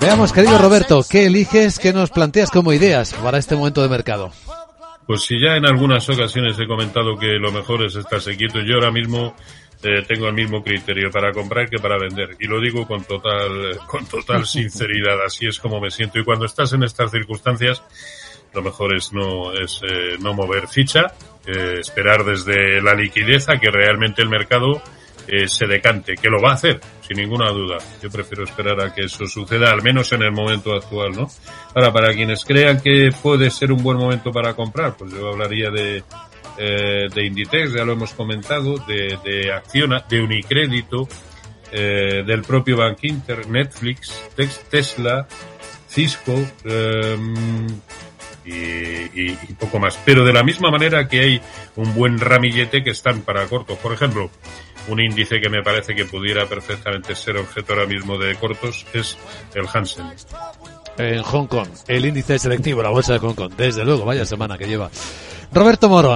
Veamos, querido Roberto, ¿qué eliges, qué nos planteas como ideas para este momento de mercado? Pues si ya en algunas ocasiones he comentado que lo mejor es estarse quieto, yo ahora mismo eh, tengo el mismo criterio para comprar que para vender. Y lo digo con total, con total sinceridad. Así es como me siento. Y cuando estás en estas circunstancias, lo mejor es no, es, eh, no mover ficha, eh, esperar desde la liquidez a que realmente el mercado se decante, que lo va a hacer, sin ninguna duda. Yo prefiero esperar a que eso suceda, al menos en el momento actual, ¿no? Ahora, para quienes crean que puede ser un buen momento para comprar, pues yo hablaría de, eh, de Inditex, ya lo hemos comentado, de, de Acciona, de Unicrédito, eh, del propio Bank Inter, Netflix, Tesla, Cisco, eh, y, y, y, poco más. Pero de la misma manera que hay un buen ramillete que están para cortos. Por ejemplo, un índice que me parece que pudiera perfectamente ser objeto ahora mismo de cortos es el Hansen. En Hong Kong, el índice selectivo, la bolsa de Hong Kong. Desde luego, vaya semana que lleva. Roberto Moro.